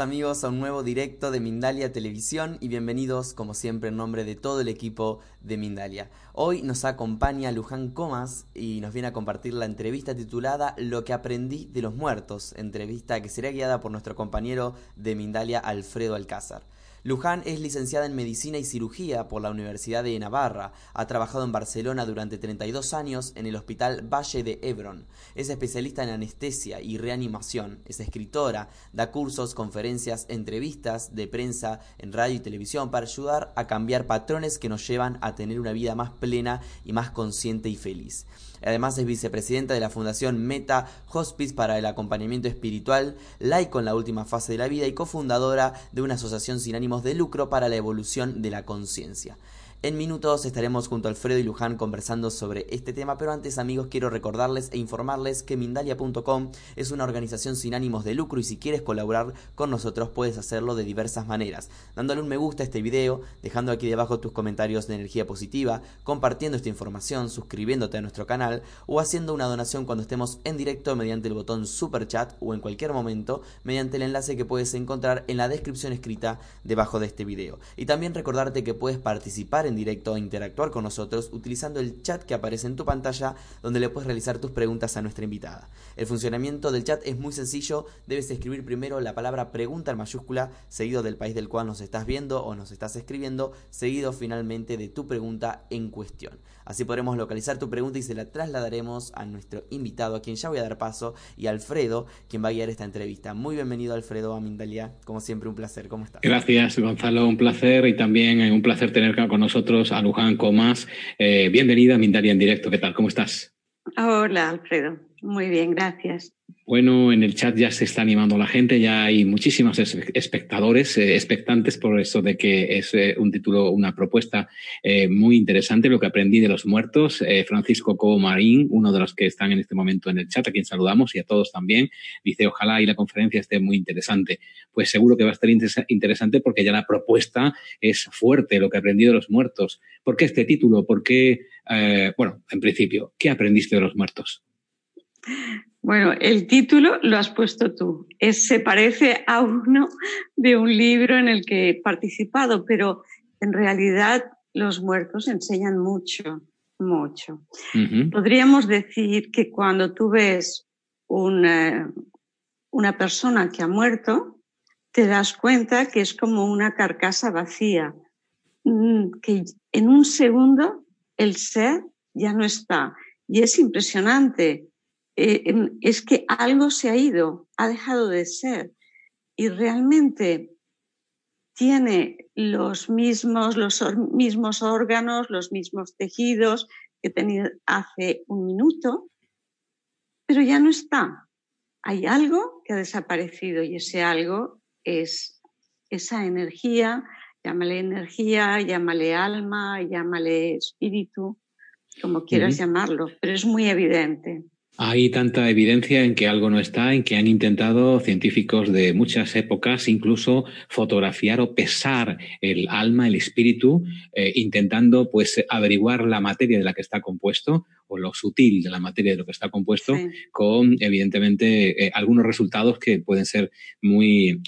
Amigos a un nuevo directo de Mindalia Televisión y bienvenidos como siempre en nombre de todo el equipo de Mindalia. Hoy nos acompaña Luján Comas y nos viene a compartir la entrevista titulada Lo que aprendí de los muertos, entrevista que será guiada por nuestro compañero de Mindalia Alfredo Alcázar. Luján es licenciada en Medicina y Cirugía por la Universidad de Navarra. Ha trabajado en Barcelona durante 32 años en el Hospital Valle de Hebron. Es especialista en anestesia y reanimación. Es escritora, da cursos, conferencias, entrevistas de prensa en radio y televisión para ayudar a cambiar patrones que nos llevan a tener una vida más plena y más consciente y feliz. Además es vicepresidenta de la Fundación Meta Hospice para el acompañamiento espiritual, laico en la última fase de la vida y cofundadora de una asociación sin ánimos de lucro para la evolución de la conciencia. En minutos estaremos junto a Alfredo y Luján conversando sobre este tema, pero antes amigos quiero recordarles e informarles que Mindalia.com es una organización sin ánimos de lucro y si quieres colaborar con nosotros puedes hacerlo de diversas maneras, dándole un me gusta a este video, dejando aquí debajo tus comentarios de energía positiva, compartiendo esta información, suscribiéndote a nuestro canal o haciendo una donación cuando estemos en directo mediante el botón super chat o en cualquier momento mediante el enlace que puedes encontrar en la descripción escrita debajo de este video. Y también recordarte que puedes participar en directo e interactuar con nosotros utilizando el chat que aparece en tu pantalla donde le puedes realizar tus preguntas a nuestra invitada. El funcionamiento del chat es muy sencillo, debes escribir primero la palabra pregunta en mayúscula, seguido del país del cual nos estás viendo o nos estás escribiendo, seguido finalmente de tu pregunta en cuestión. Así podremos localizar tu pregunta y se la trasladaremos a nuestro invitado, a quien ya voy a dar paso, y a Alfredo, quien va a guiar esta entrevista. Muy bienvenido, Alfredo, a Mindalia. Como siempre, un placer. ¿Cómo estás? Gracias, Gonzalo. Un placer y también un placer tener con nosotros a Luján Comas. Eh, bienvenida a Mindalia en directo. ¿Qué tal? ¿Cómo estás? Hola, Alfredo. Muy bien, gracias. Bueno, en el chat ya se está animando la gente, ya hay muchísimos espectadores eh, expectantes por eso de que es eh, un título, una propuesta eh, muy interesante, lo que aprendí de los muertos. Francisco Comarín, uno de los que están en este momento en el chat, a quien saludamos y a todos también, dice ojalá y la conferencia esté muy interesante. Pues seguro que va a estar interesante porque ya la propuesta es fuerte, lo que aprendí de los muertos. ¿Por qué este título? ¿Por qué, bueno, en principio, ¿qué aprendiste de los muertos? Bueno, el título lo has puesto tú. Es, se parece a uno de un libro en el que he participado, pero en realidad los muertos enseñan mucho, mucho. Podríamos decir que cuando tú ves una, una persona que ha muerto, te das cuenta que es como una carcasa vacía, mm, que en un segundo el ser ya no está. Y es impresionante eh, em, es que algo se ha ido, ha dejado de ser y realmente tiene los mismos, los mismos órganos, los mismos tejidos que tenía hace un minuto, pero ya no está. Hay algo que ha desaparecido y ese algo es esa energía, llámale energía, llámale alma, llámale espíritu, como quieras llamarlo, pero es muy evidente. Hay tanta evidencia en que algo no está, en que han intentado científicos de muchas épocas incluso fotografiar o pesar el alma, el espíritu, eh, intentando pues averiguar la materia de la que está compuesto o lo sutil de la materia de lo que está compuesto, con evidentemente eh, algunos resultados que pueden ser muy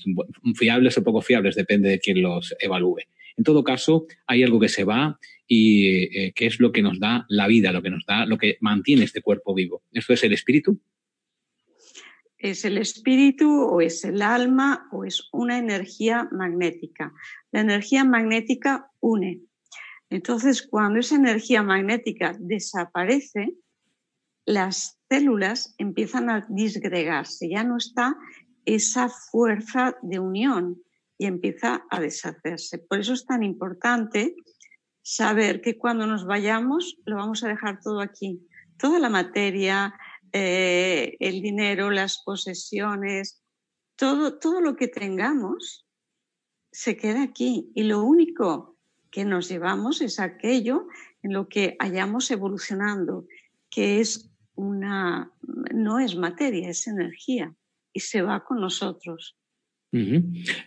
fiables o poco fiables, depende de quién los evalúe. En todo caso, hay algo que se va y eh, que es lo que nos da la vida, lo que nos da, lo que mantiene este cuerpo vivo. ¿Esto es el espíritu? Es el espíritu o es el alma o es una energía magnética. La energía magnética une. Entonces, cuando esa energía magnética desaparece, las células empiezan a disgregarse, ya no está esa fuerza de unión y empieza a deshacerse. Por eso es tan importante saber que cuando nos vayamos lo vamos a dejar todo aquí. Toda la materia, eh, el dinero, las posesiones, todo, todo lo que tengamos se queda aquí. Y lo único que nos llevamos es aquello en lo que hayamos evolucionando, que es una, no es materia, es energía y se va con nosotros.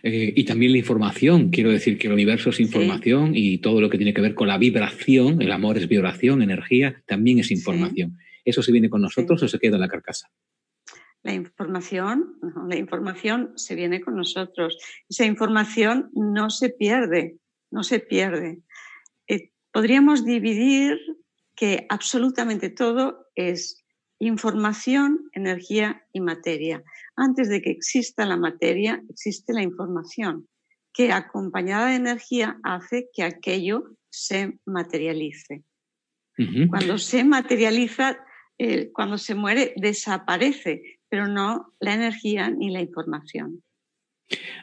Eh, y también la información, quiero decir que el universo es información y todo lo que tiene que ver con la vibración, el amor es vibración, energía, también es información. ¿Eso se viene con nosotros o se queda en la carcasa? La información, la información se viene con nosotros. Esa información no se pierde, no se pierde. Eh, podríamos dividir que absolutamente todo es información, energía y materia. Antes de que exista la materia, existe la información, que acompañada de energía hace que aquello se materialice. Cuando se materializa, eh, cuando se muere, desaparece, pero no la energía ni la información.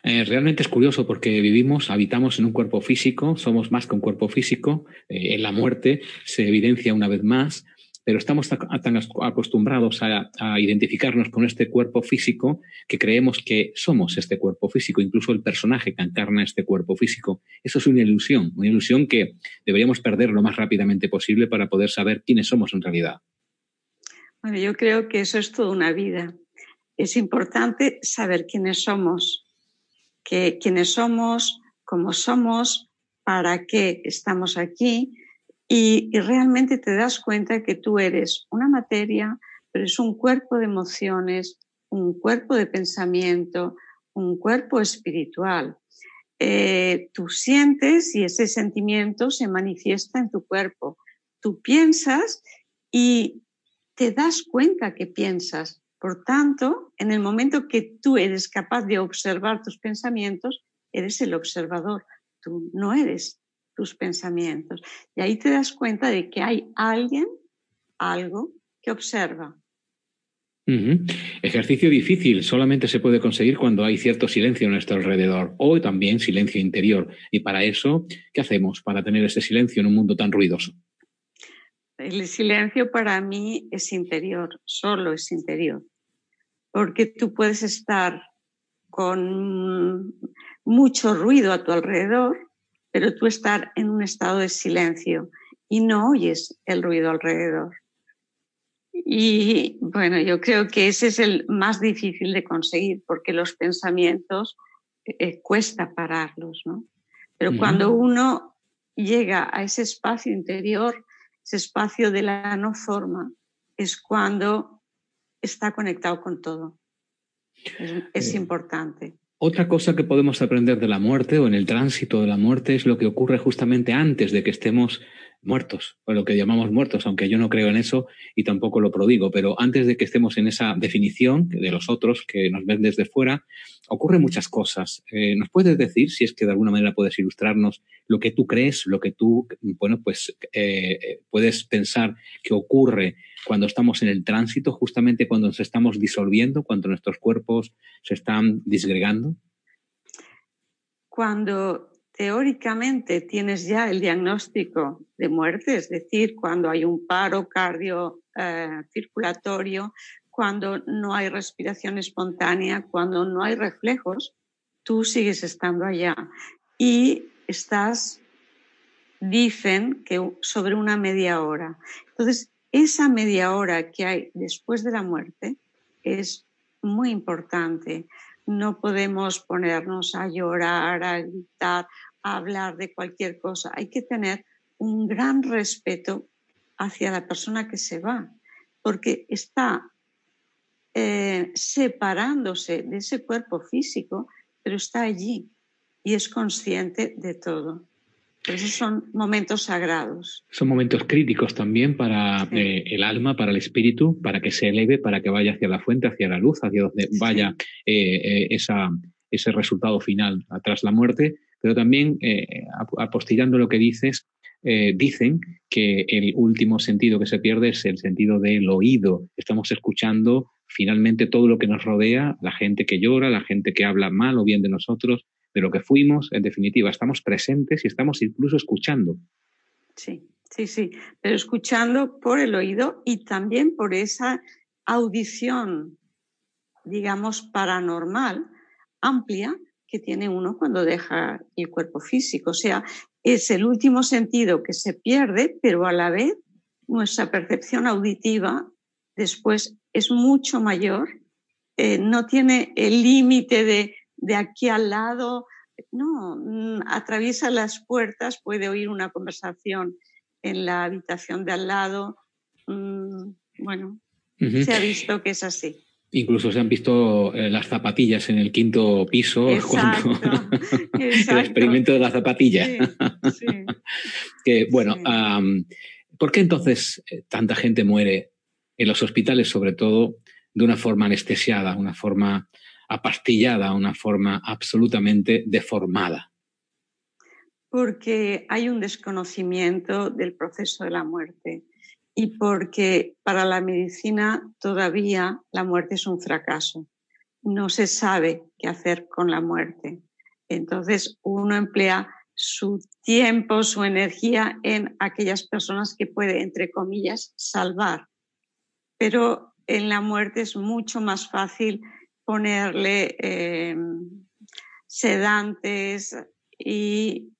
Eh, realmente es curioso porque vivimos, habitamos en un cuerpo físico, somos más que un cuerpo físico. Eh, en la muerte se evidencia una vez más, pero estamos tan acostumbrados a, identificarnos con este cuerpo físico que creemos que somos este cuerpo físico, incluso el personaje que encarna este cuerpo físico. Eso es una ilusión, una ilusión que deberíamos perder lo más rápidamente posible para poder saber quiénes somos en realidad. Bueno, yo creo que eso es toda una vida. Es importante saber quiénes somos, que quiénes somos, cómo somos, para qué estamos aquí y, realmente te das cuenta que tú eres una materia, pero es un cuerpo de emociones, un cuerpo de pensamiento, un cuerpo espiritual. Eh, tú sientes y ese sentimiento se manifiesta en tu cuerpo. Tú piensas y te das cuenta que piensas, por tanto, en el momento que tú eres capaz de observar tus pensamientos, eres el observador, tú no eres tus pensamientos. Y ahí te das cuenta de que hay alguien, algo que observa. Ejercicio difícil, solamente se puede conseguir cuando hay cierto silencio a nuestro alrededor o también silencio interior. Y para eso, ¿qué hacemos para tener ese silencio en un mundo tan ruidoso? El silencio para mí es interior, solo es interior, porque tú puedes estar con mucho ruido a tu alrededor, pero tú estar en un estado de silencio y no oyes el ruido alrededor. Y bueno, yo creo que ese es el más difícil de conseguir porque los pensamientos eh, cuesta pararlos, ¿no? Pero cuando uno llega a ese espacio interior, ese espacio de la no forma, es cuando está conectado con todo. Es, eh, importante. Otra cosa que podemos aprender de la muerte o en el tránsito de la muerte es lo que ocurre justamente antes de que estemos muertos, o lo que llamamos muertos, aunque yo no creo en eso y tampoco lo prodigo, pero antes de que estemos en esa definición de los otros que nos ven desde fuera, ocurren muchas cosas. Eh, ¿Nos puedes decir, si es que de alguna manera puedes ilustrarnos, lo que tú crees, lo que tú, bueno, pues eh, puedes pensar que ocurre cuando estamos en el tránsito, justamente cuando nos estamos disolviendo, cuando nuestros cuerpos se están disgregando? Cuando teóricamente tienes ya el diagnóstico de muerte, es decir, cuando hay un paro cardiocirculatorio, eh, cuando no hay respiración espontánea, cuando no hay reflejos, tú sigues estando allá. Y estás, dicen que sobre una media hora. Entonces, esa media hora que hay después de la muerte es muy importante. No podemos ponernos a llorar, a gritar, hablar de cualquier cosa. Hay que tener un gran respeto hacia la persona que se va, porque está eh, separándose de ese cuerpo físico, pero está allí y es consciente de todo. esos son momentos sagrados. Son momentos críticos también para eh, el alma, para el espíritu, para que se eleve, para que vaya hacia la fuente, hacia la luz, hacia donde vaya eh, esa, ese resultado final tras la muerte pero también, eh, apostillando lo que dices, eh, dicen que el último sentido que se pierde es el sentido del oído. Estamos escuchando finalmente todo lo que nos rodea, la gente que llora, la gente que habla mal o bien de nosotros, de lo que fuimos, en definitiva, estamos presentes y estamos incluso escuchando. Sí, sí, sí, pero escuchando por el oído y también por esa audición, digamos, paranormal, amplia, que tiene uno cuando deja el cuerpo físico. O sea, es el último sentido que se pierde, pero a la vez nuestra percepción auditiva después es mucho mayor, eh, no tiene el límite de, de aquí al lado, no, mm, atraviesa las puertas, puede oír una conversación en la habitación de al lado. Mm, bueno, se ha visto que es así. Incluso se han visto eh, las zapatillas en el quinto piso cuando el experimento de la zapatilla. que bueno, ¿por qué entonces eh, tanta gente muere en los hospitales, sobre todo de una forma anestesiada, una forma apastillada, una forma absolutamente deformada? Porque hay un desconocimiento del proceso de la muerte y porque para la medicina todavía la muerte es un fracaso. No se sabe qué hacer con la muerte. Entonces uno emplea su tiempo, su energía en aquellas personas que puede, entre comillas, salvar. Pero en la muerte es mucho más fácil ponerle em, sedantes y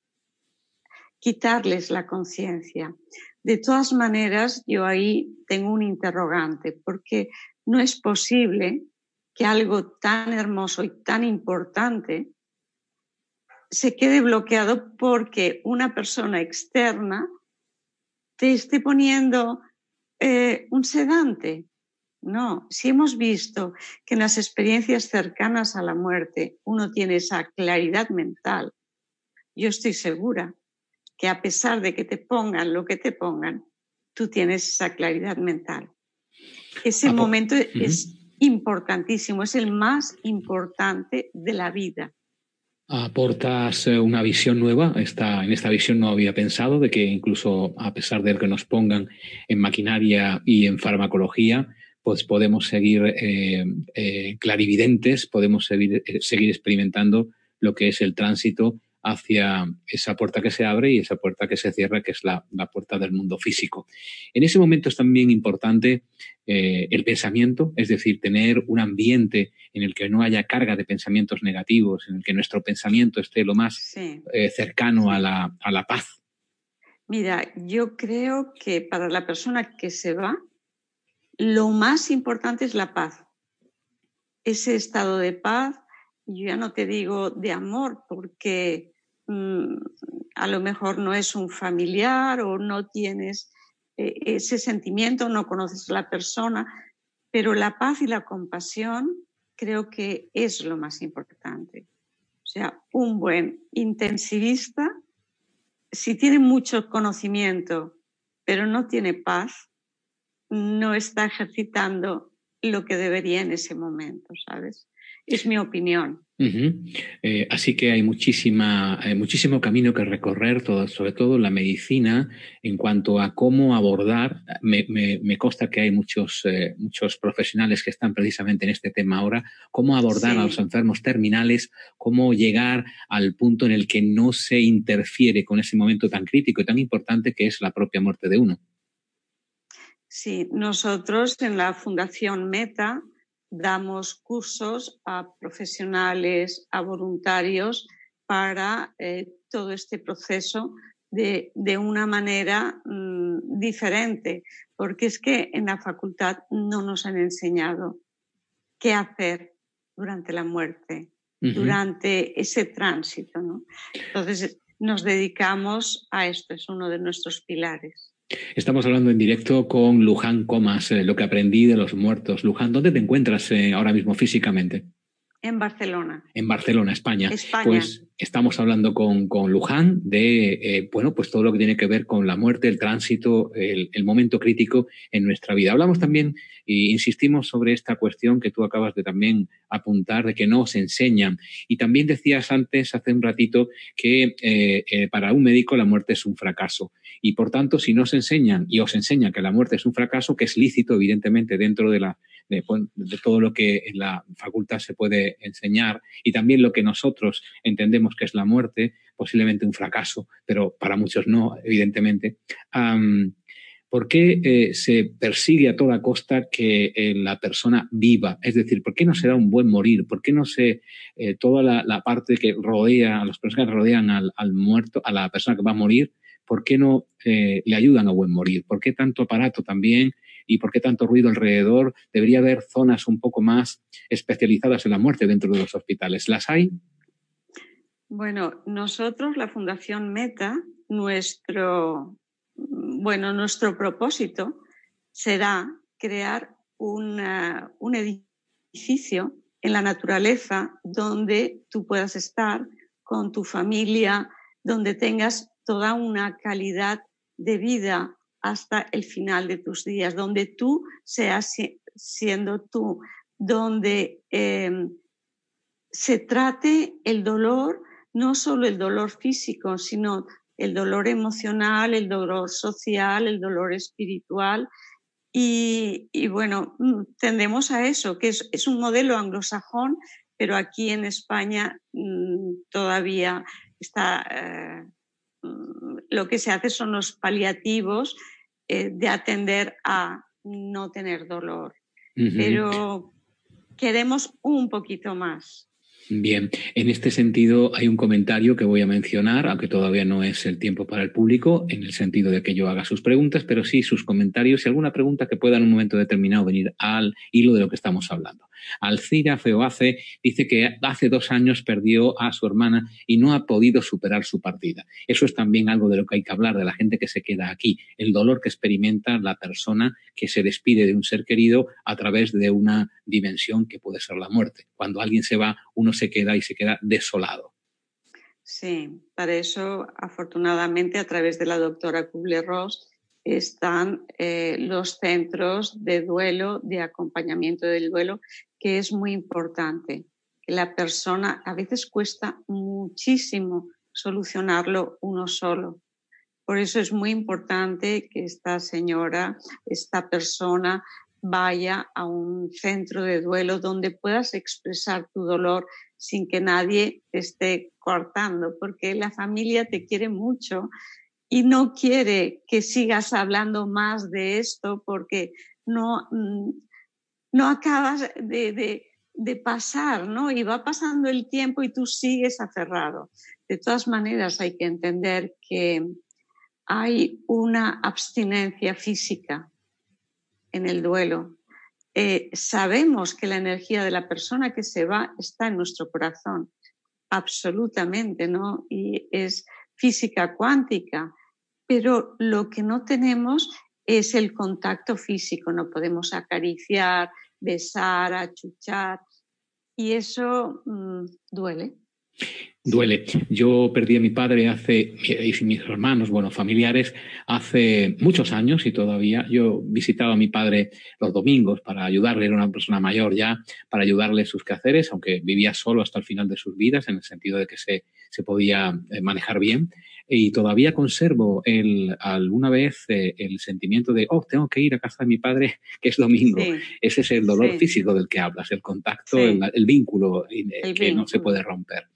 quitarles la conciencia. De todas maneras, yo ahí tengo un interrogante, porque no es posible que algo tan hermoso y tan importante se quede bloqueado porque una persona externa te esté poniendo eh, un sedante. No, si hemos visto que en las experiencias cercanas a la muerte uno tiene esa claridad mental, yo estoy segura que a pesar de que te pongan lo que te pongan, tú tienes esa claridad mental. Ese momento es importantísimo, es el más importante de la vida. Aportas eh, una visión nueva. Esta, en esta visión no había pensado de que incluso a pesar de que nos pongan en maquinaria y en farmacología, pues podemos seguir eh, eh, clarividentes, podemos seguir, seguir experimentando lo que es el tránsito hacia esa puerta que se abre y esa puerta que se cierra, que es la, puerta del mundo físico. En ese momento es también importante eh, el pensamiento, es decir, tener un ambiente en el que no haya carga de pensamientos negativos, en el que nuestro pensamiento esté lo más eh, cercano a, la, a la paz. Mira, yo creo que para la persona que se va, lo más importante es la paz. Ese estado de paz, yo ya no te digo de amor, porque a lo mejor no es un familiar o no tienes eh, ese sentimiento, no conoces a la persona, pero la paz y la compasión creo que es lo más importante. O sea, un buen intensivista, si tiene mucho conocimiento, pero no tiene paz, no está ejercitando lo que debería en ese momento, ¿sabes? Es mi opinión. Eh, así que hay muchísima, muchísimo camino que recorrer, todo, sobre todo la medicina, en cuanto a cómo abordar. Me, me, consta que hay muchos, eh, muchos profesionales que están precisamente en este tema ahora, cómo abordar a los enfermos terminales, cómo llegar al punto en el que no se interfiere con ese momento tan crítico y tan importante que es la propia muerte de uno. Sí, nosotros en la Fundación Meta damos cursos a profesionales, a voluntarios para eh, todo este proceso de, una manera mm, diferente, porque es que en la facultad no nos han enseñado qué hacer durante la muerte, durante ese tránsito. Entonces nos dedicamos a esto, es uno de nuestros pilares. Estamos hablando en directo con Luján Comas, eh, lo que aprendí de los muertos. Luján, ¿dónde te encuentras eh, ahora mismo físicamente? En Barcelona. En Barcelona, España. España. Pues estamos hablando con, con Luján de eh, bueno, pues todo lo que tiene que ver con la muerte, el tránsito, el, el, momento crítico en nuestra vida. Hablamos también e insistimos sobre esta cuestión que tú acabas de también apuntar, de que no se enseñan. Y también decías antes, hace un ratito, que eh, eh, para un médico la muerte es un fracaso. Y por tanto, si no se enseñan y os enseñan que la muerte es un fracaso, que es lícito, evidentemente, dentro de la de, todo lo que en la facultad se puede enseñar y también lo que nosotros entendemos que es la muerte, posiblemente un fracaso, pero para muchos no, evidentemente. ¿Por qué eh, se persigue a toda costa que eh, la persona viva? Es decir, ¿por qué no se da un buen morir? ¿Por qué no se eh, toda la, parte que rodea, a las personas que rodean al, al, muerto, a la persona que va a morir, ¿por qué no le ayudan a buen morir? ¿Por qué tanto aparato también y por qué tanto ruido alrededor. Debería haber zonas un poco más especializadas en la muerte dentro de los hospitales. ¿Las hay? Bueno, nosotros, la Fundación Meta, nuestro, bueno, nuestro propósito será crear un edificio edificio en la naturaleza donde tú puedas estar con tu familia, donde tengas toda una calidad de vida hasta el final de tus días, donde tú seas siendo tú, donde em, se trate el dolor, no solo el dolor físico, sino el dolor emocional, el dolor social, el dolor espiritual. Y, bueno, mm, tendemos a eso, que es, un modelo anglosajón, pero aquí en España mm, todavía está, eh, lo que se hace son los paliativos eh, de atender a no tener dolor. Pero queremos un poquito más. Bien, en este sentido hay un comentario que voy a mencionar, aunque todavía no es el tiempo para el público, en el sentido de que yo haga sus preguntas, pero sí sus comentarios y alguna pregunta que pueda en un momento determinado venir al hilo de lo que estamos hablando. Alcira Feoace dice que hace dos años perdió a su hermana y no ha podido superar su partida. Eso es también algo de lo que hay que hablar, de la gente que se queda aquí, el dolor que experimenta la persona que se despide de un ser querido a través de una dimensión que puede ser la muerte. Cuando alguien se va, uno se queda y se queda desolado. Sí, para eso, afortunadamente, a través de la doctora Kubler-Ross, están eh, los centros de duelo, de acompañamiento del duelo, que es muy importante. La persona a veces cuesta muchísimo solucionarlo uno solo. Por eso es muy importante que esta señora, esta persona, vaya a un centro de duelo donde puedas expresar tu dolor sin que nadie te esté cortando, porque la familia te quiere mucho y no quiere que sigas hablando más de esto porque no, mm, no acabas de, pasar, ¿no? Y va pasando el tiempo y tú sigues aferrado. De todas maneras, hay que entender que hay una abstinencia física en el duelo. Eh, sabemos que la energía de la persona que se va está en nuestro corazón, absolutamente, ¿no? Y es física cuántica, pero lo que no tenemos es el contacto físico, no podemos acariciar, besar, achuchar, y eso mm, duele. Duele. Yo perdí a mi padre hace, y mis hermanos, bueno, familiares, hace muchos años y todavía yo visitaba a mi padre los domingos para ayudarle, era una persona mayor ya, para ayudarle sus quehaceres, aunque vivía solo hasta el final de sus vidas, en el sentido de que se, se podía eh, manejar bien y todavía conservo el, alguna vez eh, el sentimiento de, oh, tengo que ir a casa de mi padre, que es domingo. Ese es el dolor físico del que hablas, el contacto, el, vínculo eh, que no se puede romper.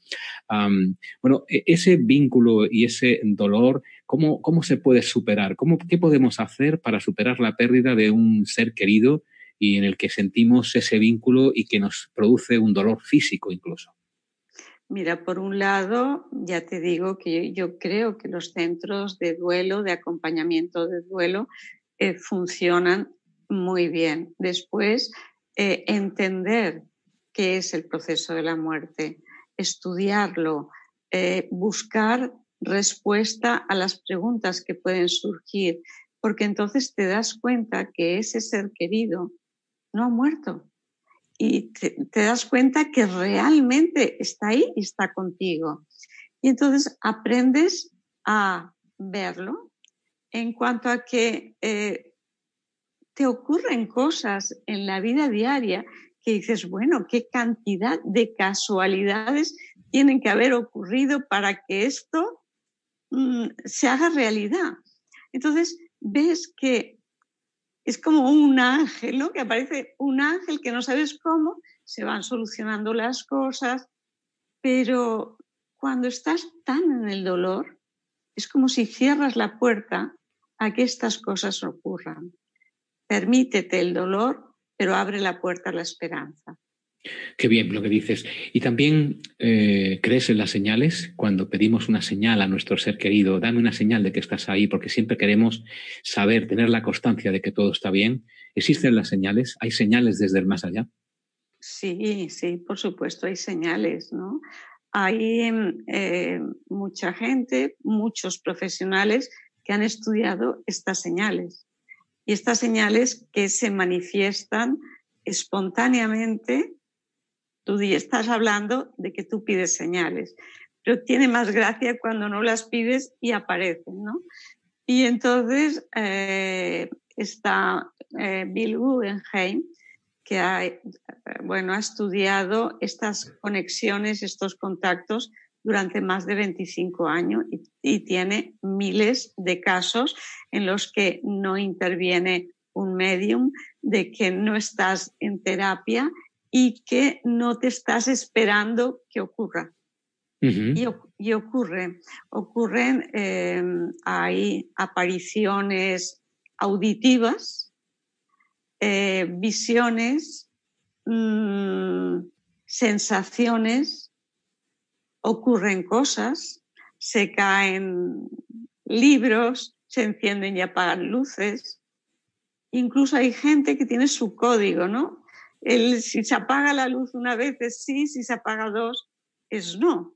Bueno, e, ese vínculo y ese dolor, ¿cómo, cómo se puede superar? ¿Cómo, ¿Qué podemos hacer para superar la pérdida de un ser querido y en el que sentimos ese vínculo y que nos produce un dolor físico incluso? Mira, por un lado, ya te digo que yo creo que los centros de duelo, de acompañamiento de duelo, eh, funcionan muy bien. Después, eh, entender qué es el proceso de la muerte, estudiarlo, eh, buscar respuesta a las preguntas que pueden surgir, porque entonces te das cuenta que ese ser querido no ha muerto, y te, das cuenta que realmente está ahí y está contigo. Y entonces aprendes a verlo en cuanto a que eh, te ocurren cosas en la vida diaria que dices, bueno, qué cantidad de casualidades tienen que haber ocurrido para que esto mm, se haga realidad. Entonces ves que es como un ángel, ¿no? Que aparece un ángel que no sabes cómo, se van solucionando las cosas, pero cuando estás tan en el dolor, es como si cierras la puerta a que estas cosas ocurran. Permítete el dolor, pero abre la puerta a la esperanza. Qué bien lo que dices. Y también eh, crees en las señales cuando pedimos una señal a nuestro ser querido, dame una señal de que estás ahí, porque siempre queremos saber, tener la constancia de que todo está bien. ¿Existen las señales? ¿Hay señales desde el más allá? Sí, sí, por supuesto, hay señales, ¿no? Hay eh, mucha gente, muchos profesionales que han estudiado estas señales y estas señales que se manifiestan espontáneamente, tú estás hablando de que tú pides señales, pero tiene más gracia cuando no las pides y aparecen, ¿no? Y entonces eh, está eh, Bill Guggenheim, que ha, eh, bueno, ha estudiado estas conexiones, estos contactos durante más de 25 años y, tiene miles de casos en los que no interviene un medium, de que no estás en terapia y que no te estás esperando que ocurra. y, ocurre, ocurren, em, hay apariciones auditivas, eh, visiones, mm, sensaciones, ocurren cosas, se caen libros, se encienden y apagan luces. Incluso hay gente que tiene su código, ¿no? El, si se apaga la luz una vez es sí, si se apaga dos es no.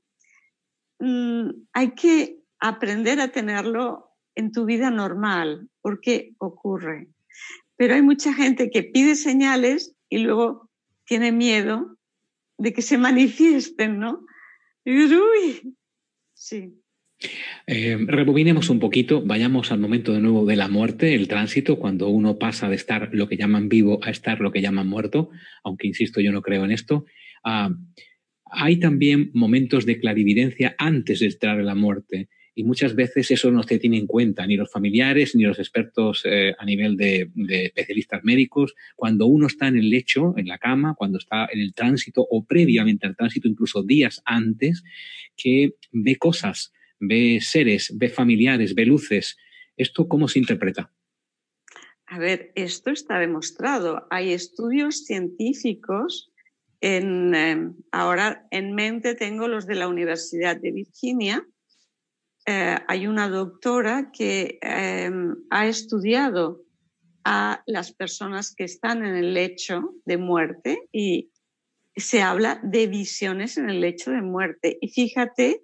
Mm, hay que aprender a tenerlo en tu vida normal, porque ocurre. Pero hay mucha gente que pide señales y luego tiene miedo de que se manifiesten, ¿no? Sí. Eh, rebobinemos un poquito, vayamos al momento de nuevo de la muerte, el tránsito, cuando uno pasa de estar lo que llaman vivo a estar lo que llaman muerto, aunque insisto, yo no creo en esto. Ah, hay también momentos de clarividencia antes de entrar en la muerte y muchas veces eso no se tiene en cuenta ni los familiares ni los expertos eh, a nivel de, especialistas médicos. Cuando uno está en el lecho, en la cama, cuando está en el tránsito o previamente al tránsito, incluso días antes, que ve cosas, ve seres, ve familiares, ve luces. ¿Esto cómo se interpreta? A ver, esto está demostrado. Hay estudios científicos. En, eh, ahora en mente tengo los de la Universidad de Virginia, eh, hay una doctora que em, ha estudiado a las personas que están en el lecho de muerte y se habla de visiones en el lecho de muerte. Y fíjate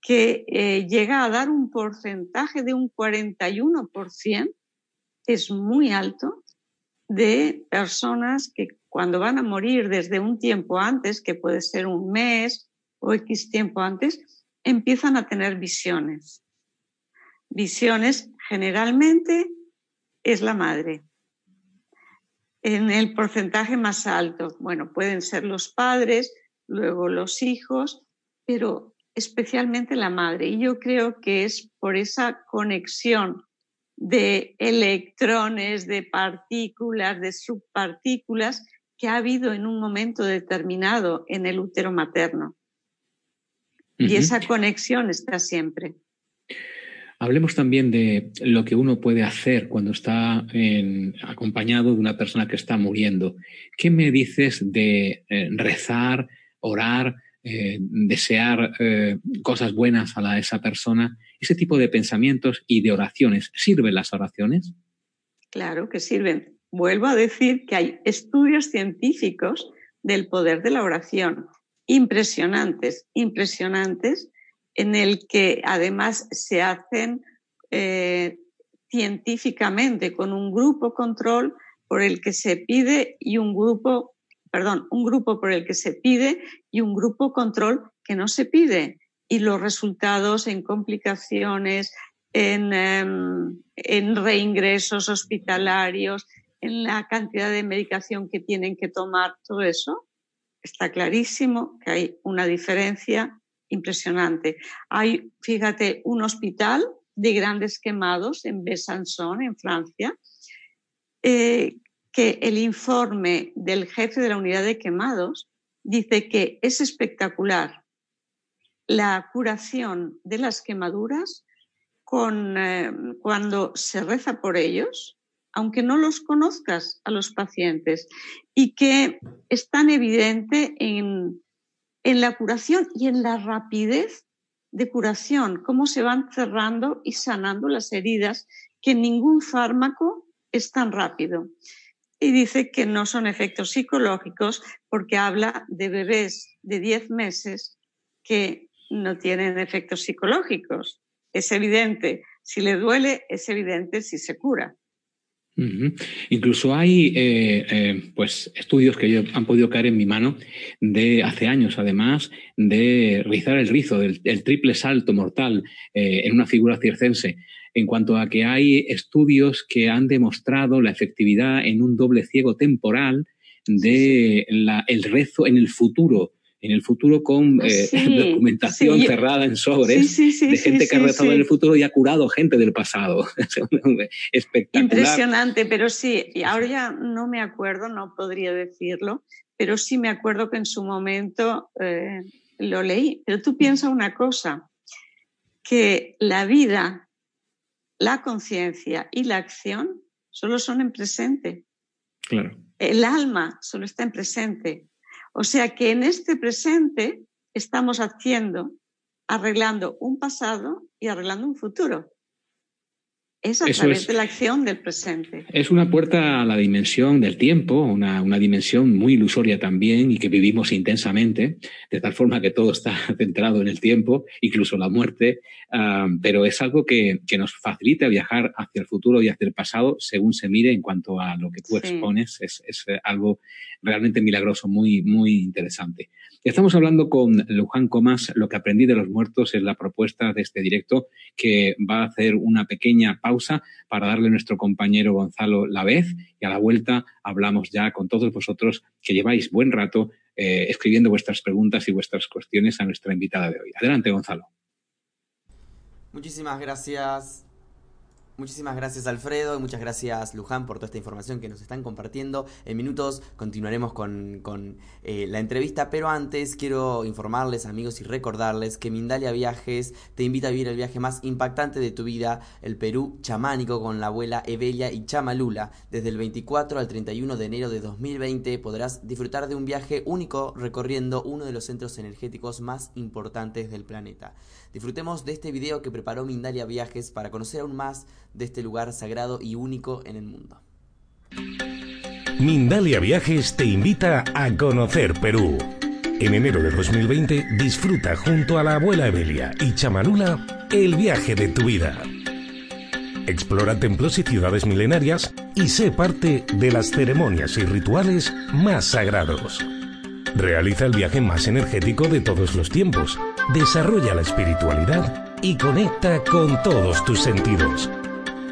que eh, llega a dar un porcentaje de un 41%, es muy alto, de personas que cuando van a morir desde un tiempo antes, que puede ser un mes o X tiempo antes, empiezan a tener visiones. Visiones generalmente es la madre. En el porcentaje más alto, bueno, pueden ser los padres, luego los hijos, pero especialmente la madre. Y yo creo que es por esa conexión de electrones, de partículas, de subpartículas que ha habido en un momento determinado en el útero materno. Y esa conexión está siempre. Hablemos también de lo que uno puede hacer cuando está acompañado de una persona que está muriendo. ¿Qué me dices de eh, rezar, orar, eh, desear eh, cosas buenas a, esa persona? Ese tipo de pensamientos y de oraciones. ¿Sirven las oraciones? Claro que sirven. Vuelvo a decir que hay estudios científicos del poder de la oración impresionantes, impresionantes, en el que además se hacen eh, científicamente con un grupo control por el que se pide y un grupo, perdón, un grupo por el que se pide y un grupo control que no se pide. Y los resultados en complicaciones, en, em, en reingresos hospitalarios, en la cantidad de medicación que tienen que tomar, todo eso, está clarísimo que hay una diferencia impresionante. Hay, fíjate, un hospital de grandes quemados en Besançon, en Francia, eh, que el informe del jefe de la unidad de quemados dice que es espectacular la curación de las quemaduras con, eh, cuando se reza por ellos aunque no los conozcas a los pacientes, y que es tan evidente en, en la curación y en la rapidez de curación, cómo se van cerrando y sanando las heridas, que ningún fármaco es tan rápido. Y dice que no son efectos psicológicos porque habla de bebés de 10 meses que no tienen efectos psicológicos. Es evidente, si le duele, es evidente si se cura. Incluso hay eh, eh, pues estudios que han podido caer en mi mano de hace años, además, de rizar el rizo, del, triple salto mortal eh, en una figura circense, en cuanto a que hay estudios que han demostrado la efectividad en un doble ciego temporal de el rezo en el futuro en el futuro con eh, documentación cerrada en sobres de gente que ha rezado en el futuro y ha curado gente del pasado. Espectacular. Impresionante, pero sí, y ahora ya no me acuerdo, no podría decirlo, pero sí me acuerdo que en su momento eh, lo leí. Pero tú piensas una cosa, que la vida, la conciencia y la acción solo son en presente. Claro. El alma solo está en presente. O sea que en este presente estamos haciendo, arreglando un pasado y arreglando un futuro. Es a través de la acción del presente. Es una puerta a la dimensión del tiempo, una, dimensión muy ilusoria también y que vivimos intensamente, de tal forma que todo está centrado en el tiempo, incluso la muerte, ah, pero es algo que, nos facilita viajar hacia el futuro y hacia el pasado según se mire en cuanto a lo que tú expones. Es, es algo realmente milagroso, muy, muy interesante. Estamos hablando con Luján Comas. Lo que aprendí de los muertos es la propuesta de este directo que va a hacer una pequeña pausa para darle a nuestro compañero Gonzalo la vez y a la vuelta hablamos ya con todos vosotros que lleváis buen rato eh, escribiendo vuestras preguntas y vuestras cuestiones a nuestra invitada de hoy. Adelante, Gonzalo. Muchísimas gracias. Muchísimas gracias Alfredo y muchas gracias Luján por toda esta información que nos están compartiendo. En minutos continuaremos con, eh, la entrevista, pero antes quiero informarles amigos y recordarles que Mindalia Viajes te invita a vivir el viaje más impactante de tu vida, el Perú chamánico con la abuela Evelia y Chamalula. Desde el 24 al 31 de enero de 2020 podrás disfrutar de un viaje único recorriendo uno de los centros energéticos más importantes del planeta. Disfrutemos de este video que preparó Mindalia Viajes para conocer aún más de este lugar sagrado y único en el mundo. Mindalia Viajes te invita a conocer Perú. En enero de 2020 disfruta junto a la abuela Evelia y Chamanula el viaje de tu vida. Explora templos y ciudades milenarias y sé parte de las ceremonias y rituales más sagrados. Realiza el viaje más energético de todos los tiempos, desarrolla la espiritualidad y conecta con todos tus sentidos.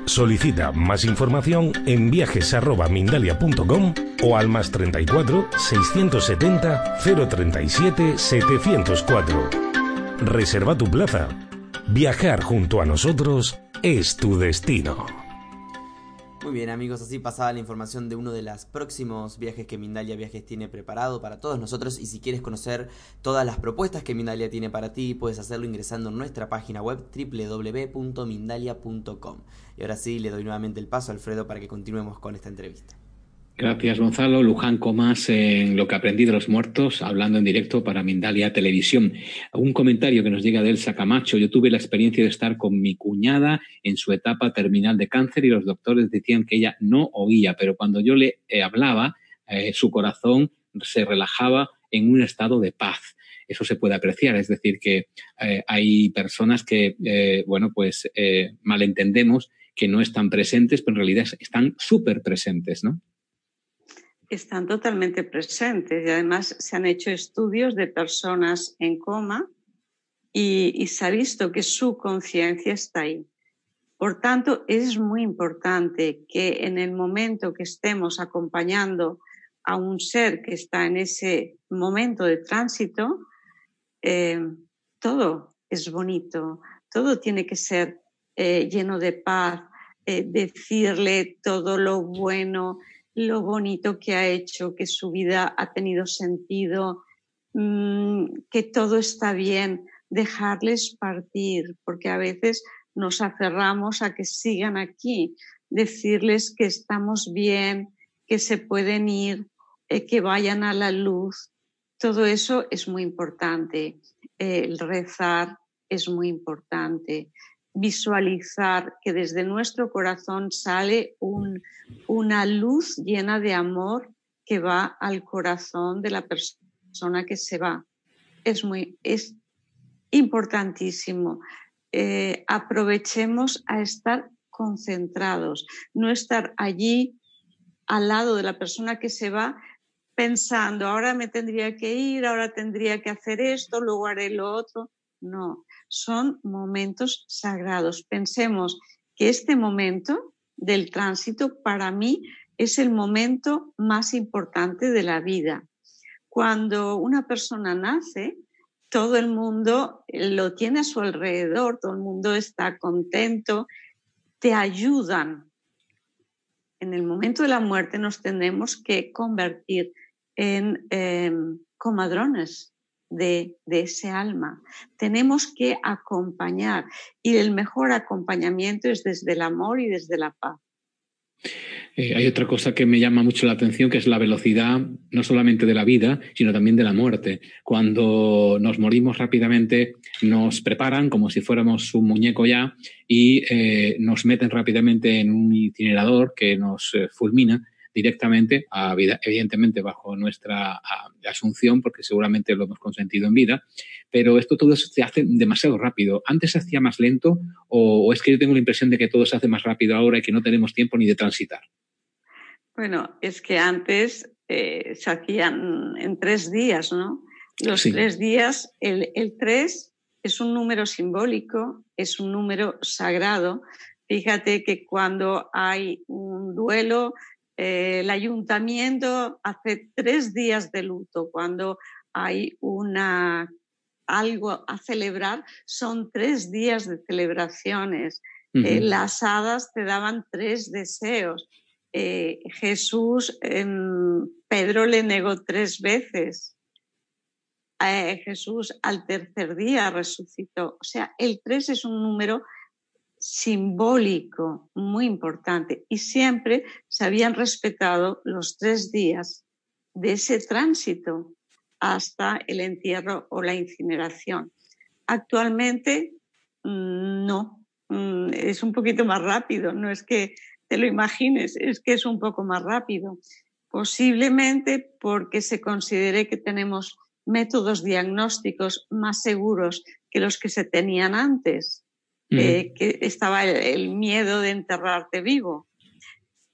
Solicita más información en viajes.mindalia.com o al más 34 670 037 704. Reserva tu plaza. Viajar junto a nosotros es tu destino. Muy bien amigos, así pasaba la información de uno de los próximos viajes que Mindalia Viajes tiene preparado para todos nosotros y si quieres conocer todas las propuestas que Mindalia tiene para ti, puedes hacerlo ingresando en nuestra página web www.mindalia.com. Y ahora sí, le doy nuevamente el paso a Alfredo para que continuemos con esta entrevista. Gracias, Gonzalo. Luján Comas en Lo que aprendí de los muertos, hablando en directo para Mindalia Televisión. Un comentario que nos llega de Elsa Camacho. Yo tuve la experiencia de estar con mi cuñada en su etapa terminal de cáncer y los doctores decían que ella no oía, pero cuando yo le eh, hablaba, eh, su corazón se relajaba en un estado de paz. Eso se puede apreciar, es decir, que eh, hay personas que, bueno, pues malentendemos que no están presentes, pero en realidad están súper presentes, ¿no? Están totalmente presentes y además se han hecho estudios de personas en coma y, se ha visto que su conciencia está ahí. Por tanto, es muy importante que en el momento que estemos acompañando a un ser que está en ese momento de tránsito, eh, todo es bonito, todo tiene que ser eh, lleno de paz, eh, decirle todo lo bueno, lo bonito que ha hecho, que su vida ha tenido sentido, mm, que todo está bien, dejarles partir, porque a veces nos aferramos a que sigan aquí, decirles que estamos bien, que se pueden ir, eh, que vayan a la luz. Todo eso es muy importante. el rezar es muy importante visualizar que desde nuestro corazón sale una luz llena de amor que va al corazón de la persona que se va. Es, muy, importantísimo. Eh, aprovechemos a estar concentrados, no estar allí al lado de la persona que se va pensando, ahora me tendría que ir, ahora tendría que hacer esto, luego haré lo otro. No, son momentos sagrados. Pensemos que este momento del tránsito para mí es el momento más importante de la vida. Cuando una persona nace, todo el mundo lo tiene a su alrededor, todo el mundo está contento, te ayudan. En el momento de la muerte nos tenemos que convertir en em, comadrones de, ese alma. Tenemos que acompañar y el mejor acompañamiento es desde el amor y desde la paz. Eh, hay otra cosa que me llama mucho la atención, que es la velocidad no solamente de la vida, sino también de la muerte. Cuando nos morimos rápidamente, nos preparan como si fuéramos un muñeco ya y eh, nos meten rápidamente en un incinerador que nos eh, fulmina directamente, a vida, evidentemente bajo nuestra asunción, porque seguramente lo hemos consentido en vida, pero esto todo se hace demasiado rápido. ¿Antes se hacía más lento o, es que yo tengo la impresión de que todo se hace más rápido ahora y que no tenemos tiempo ni de transitar? Bueno, es que antes eh, se hacían en tres días, ¿no? Los tres días, el, el tres es un número simbólico, es un número sagrado. Fíjate que cuando hay un duelo, eh, el ayuntamiento hace tres días de luto. Cuando hay una, algo a celebrar, son tres días de celebraciones. Eh, las hadas te daban tres deseos. Eh, Jesús, em, Pedro le negó tres veces. Jesús al tercer día resucitó. O sea, el tres es un número simbólico muy importante y siempre se habían respetado los tres días de ese tránsito hasta el entierro o la incineración. Actualmente mm, no, mm, es un poquito más rápido, no es que te lo imagines, es que es un poco más rápido. Posiblemente porque se considere que tenemos métodos diagnósticos más seguros que los que se tenían antes eh, que estaba el, miedo de enterrarte vivo.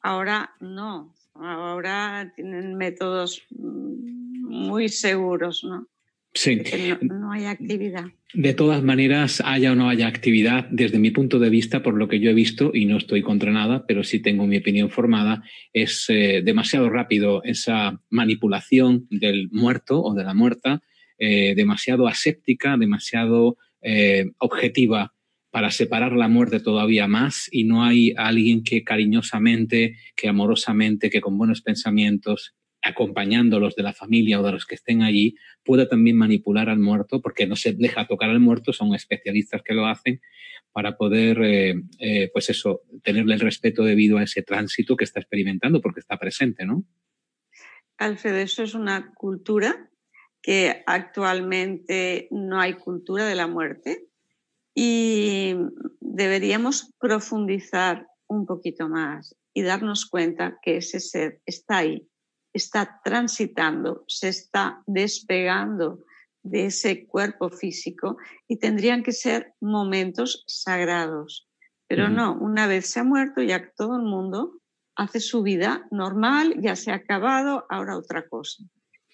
Ahora no, ahora tienen métodos mm, muy seguros, ¿no? Sí. No, hay actividad. De todas maneras, haya o no haya actividad, desde mi punto de vista, por lo que yo he visto, y no estoy contra nada, pero sí tengo mi opinión formada, es eh, demasiado rápido esa manipulación del muerto o de la muerta, eh, demasiado aséptica, demasiado objetiva para separar la muerte todavía más y no hay alguien que cariñosamente, que amorosamente, que con buenos pensamientos, acompañándolos de la familia o de los que estén allí, pueda también manipular al muerto, porque no se deja tocar al muerto, son especialistas que lo hacen, para poder, eh, eh, pues eso, tenerle el respeto debido a ese tránsito que está experimentando, porque está presente, ¿no? Alfredo, eso es una cultura que actualmente no hay cultura de la muerte y deberíamos profundizar un poquito más y darnos cuenta que ese ser está ahí, está transitando, se está despegando de ese cuerpo físico y tendrían que ser momentos sagrados. Pero no, una vez se ha muerto ya todo el mundo hace su vida normal, ya se ha acabado, ahora otra cosa.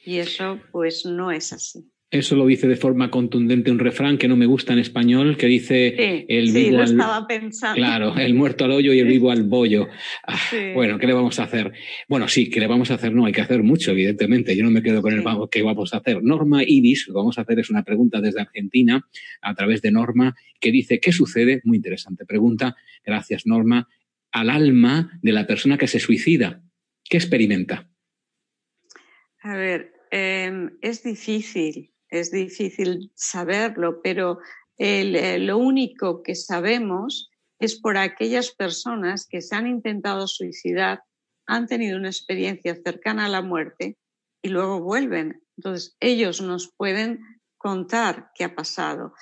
Y eso pues no es así. Eso lo dice de forma contundente un refrán que no me gusta en español, que dice el vivo al... estaba pensando. Claro, el muerto al hoyo y el vivo al bollo. Ah, bueno, ¿qué le vamos a hacer? Bueno, sí, ¿qué le vamos a hacer? No, hay que hacer mucho, evidentemente. Yo no me quedo con el vamos, ¿qué vamos a hacer? Norma Iris, lo que vamos a hacer es una pregunta desde Argentina, a través de Norma, que dice, ¿qué sucede? Muy interesante pregunta. Gracias, Norma. Al alma de la persona que se suicida. ¿Qué experimenta? A ver, em, es difícil es difícil saberlo, pero eh, lo único que sabemos es por aquellas personas que se han intentado suicidar, han tenido una experiencia cercana a la muerte y luego vuelven. Entonces, ellos nos pueden contar qué ha pasado.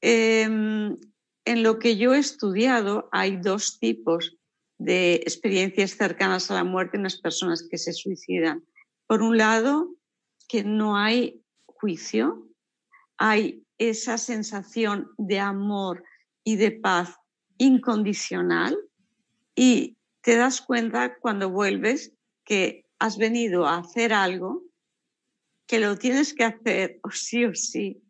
Em, en lo que yo he estudiado hay dos tipos de experiencias cercanas a la muerte en las personas que se suicidan. Por un lado, que no hay juicio, hay esa sensación de amor y de paz incondicional, y te das cuenta cuando vuelves que has venido a hacer algo, que lo tienes que hacer o sí o sí,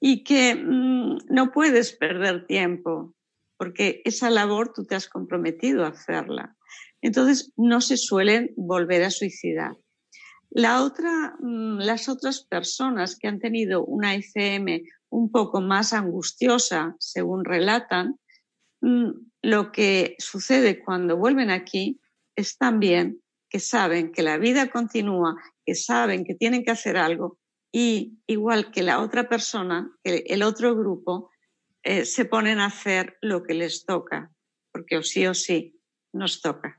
y que mm, no puedes perder tiempo, porque esa labor tú te has comprometido a hacerla. Entonces no se suelen volver a suicidar. Mm, las otras personas que han tenido una ICM un poco más angustiosa, según relatan, mm, lo que sucede cuando vuelven aquí es también que saben que la vida continúa, que saben que tienen que hacer algo y igual que la otra persona, el otro grupo, eh, se ponen a hacer lo que les toca, porque o sí o sí nos toca.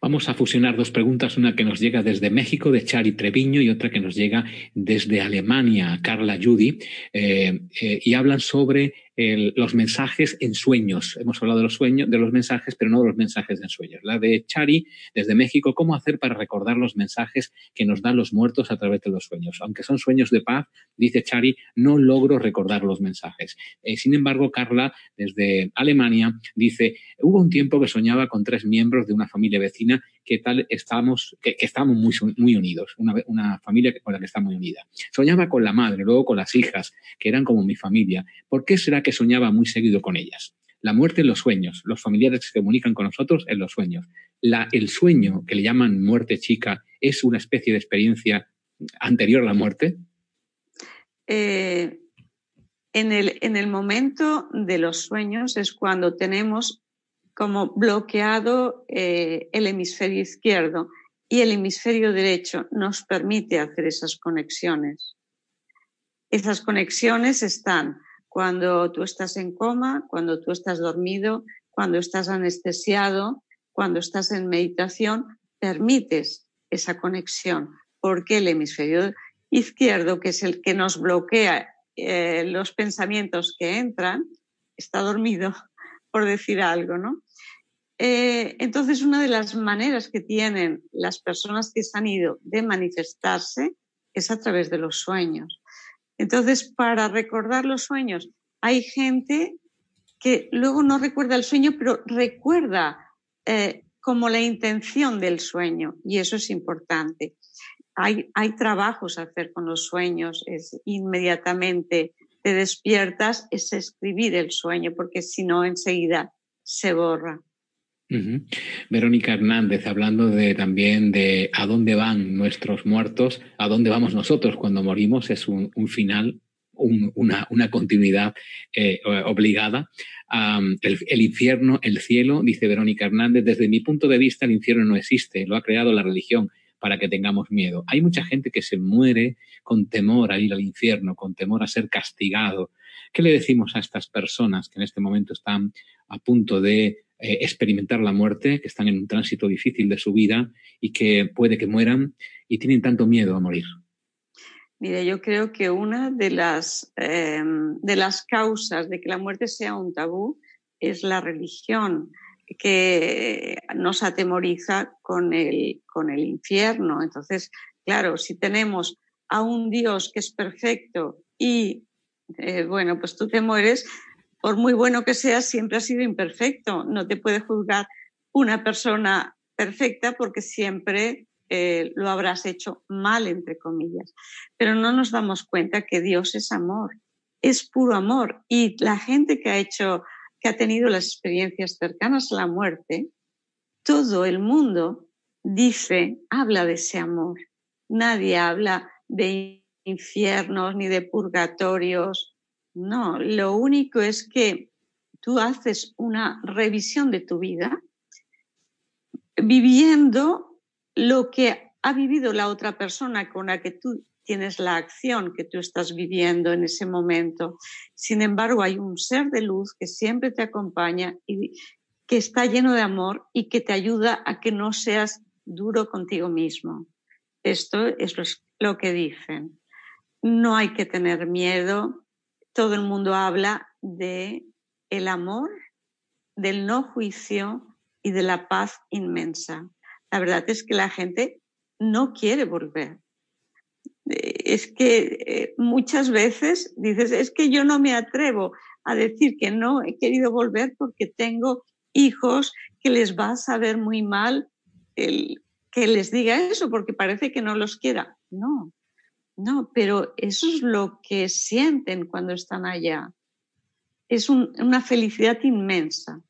Vamos a fusionar dos preguntas, una que nos llega desde México, de Chari Treviño, y otra que nos llega desde Alemania, Carla Judy, eh, eh, y hablan sobre los mensajes en sueños. Hemos hablado de los sueños, de los mensajes, pero no de los mensajes en sueños. La de Chari, desde México, ¿cómo hacer para recordar los mensajes que nos dan los muertos a través de los sueños? Aunque son sueños de paz, dice Chari, no logro recordar los mensajes. Eh, sin embargo, Carla, desde Alemania, dice, hubo un tiempo que soñaba con tres miembros de una familia vecina que tal estamos, que, estamos muy, muy unidos, una, una familia con la que está muy unida. Soñaba con la madre, luego con las hijas, que eran como mi familia. ¿Por qué será que soñaba muy seguido con ellas? La muerte en los sueños, los familiares se comunican con nosotros en los sueños. La, el sueño, que le llaman muerte chica, es una especie de experiencia anterior a la muerte. Eh, en, el, en el momento de los sueños es cuando tenemos como bloqueado eh, el hemisferio izquierdo y el hemisferio derecho nos permite hacer esas conexiones. Esas conexiones están cuando tú estás en coma, cuando tú estás dormido, cuando estás anestesiado, cuando estás en meditación, permites esa conexión, porque el hemisferio izquierdo, que es el que nos bloquea eh, los pensamientos que entran, está dormido, por decir algo, ¿no? Eh, entonces, una de las maneras que tienen las personas que se han ido de manifestarse es a través de los sueños. Entonces, para recordar los sueños, hay gente que luego no recuerda el sueño, pero recuerda eh, como la intención del sueño, y eso es importante. Hay, hay trabajos a hacer con los sueños, es inmediatamente te despiertas, es escribir el sueño, porque si no, enseguida se borra. Verónica Hernández, hablando de, también de a dónde van nuestros muertos, a dónde vamos nosotros cuando morimos, es un, final, una, una, continuidad eh, obligada. el, el, infierno, el cielo, dice Verónica Hernández, desde mi punto de vista el infierno no existe, lo ha creado la religión para que tengamos miedo. Hay mucha gente que se muere con temor a ir al infierno, con temor a ser castigado. ¿Qué le decimos a estas personas que en este momento están a punto de eh, experimentar la muerte, que están en un tránsito difícil de su vida y que puede que mueran y tienen tanto miedo a morir? Mire, yo creo que una de las, em, de las causas de que la muerte sea un tabú es la religión, que nos atemoriza con el, con el infierno. Entonces, claro, si tenemos a un Dios que es perfecto y, eh, bueno, pues tú te mueres, por muy bueno que seas, siempre has sido imperfecto. No te puede juzgar una persona perfecta porque siempre eh, lo habrás hecho mal, entre comillas. Pero no nos damos cuenta que Dios es amor, es puro amor. Y la gente que ha hecho, que ha tenido las experiencias cercanas a la muerte, todo el mundo dice, habla de ese amor. Nadie habla de infiernos ni de purgatorios, no, lo único es que tú haces una revisión de tu vida viviendo lo que ha vivido la otra persona con la que tú tienes la acción que tú estás viviendo en ese momento. Sin embargo, hay un ser de luz que siempre te acompaña y que está lleno de amor y que te ayuda a que no seas duro contigo mismo. Esto es lo que dicen. No hay que tener miedo, todo el mundo habla de el amor, del no juicio y de la paz inmensa. La verdad es que la gente no quiere volver. Es que eh, muchas veces dices, es que yo no me atrevo a decir que no he querido volver porque tengo hijos que les va a saber muy mal el que les diga eso porque parece que no los quiera. No, no, pero eso es lo que sienten cuando están allá. Es una felicidad inmensa.